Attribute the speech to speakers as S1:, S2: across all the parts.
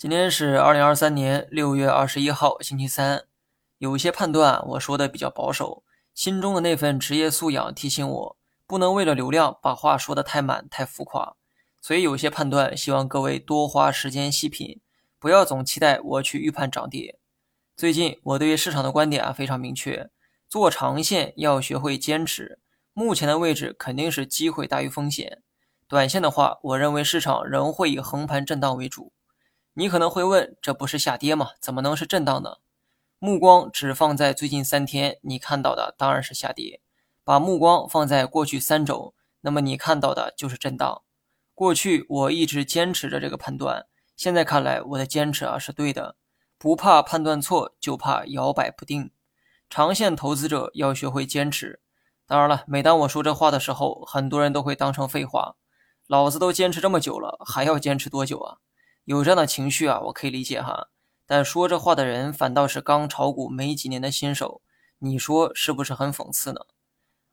S1: 今天是二零二三年六月二十一号，星期三。有些判断我说的比较保守，心中的那份职业素养提醒我，不能为了流量把话说的太满、太浮夸。所以有些判断希望各位多花时间细品，不要总期待我去预判涨跌。最近我对于市场的观点啊非常明确，做长线要学会坚持。目前的位置肯定是机会大于风险。短线的话，我认为市场仍会以横盘震荡为主。你可能会问，这不是下跌吗？怎么能是震荡呢？目光只放在最近三天，你看到的当然是下跌；把目光放在过去三周，那么你看到的就是震荡。过去我一直坚持着这个判断，现在看来我的坚持啊是对的。不怕判断错，就怕摇摆不定。长线投资者要学会坚持。当然了，每当我说这话的时候，很多人都会当成废话。老子都坚持这么久了，还要坚持多久啊？有这样的情绪啊，我可以理解哈。但说这话的人反倒是刚炒股没几年的新手，你说是不是很讽刺呢？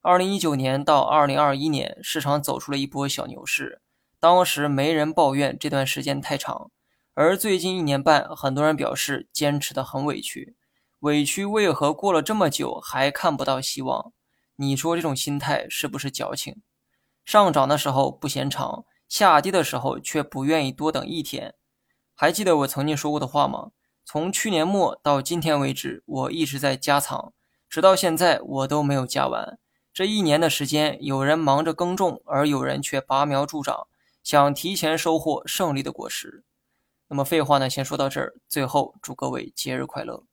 S1: 二零一九年到二零二一年，市场走出了一波小牛市，当时没人抱怨这段时间太长，而最近一年半，很多人表示坚持的很委屈，委屈为何过了这么久还看不到希望？你说这种心态是不是矫情？上涨的时候不嫌长，下跌的时候却不愿意多等一天。还记得我曾经说过的话吗？从去年末到今天为止，我一直在加仓，直到现在我都没有加完。这一年的时间，有人忙着耕种，而有人却拔苗助长，想提前收获胜利的果实。那么废话呢，先说到这儿。最后祝各位节日快乐。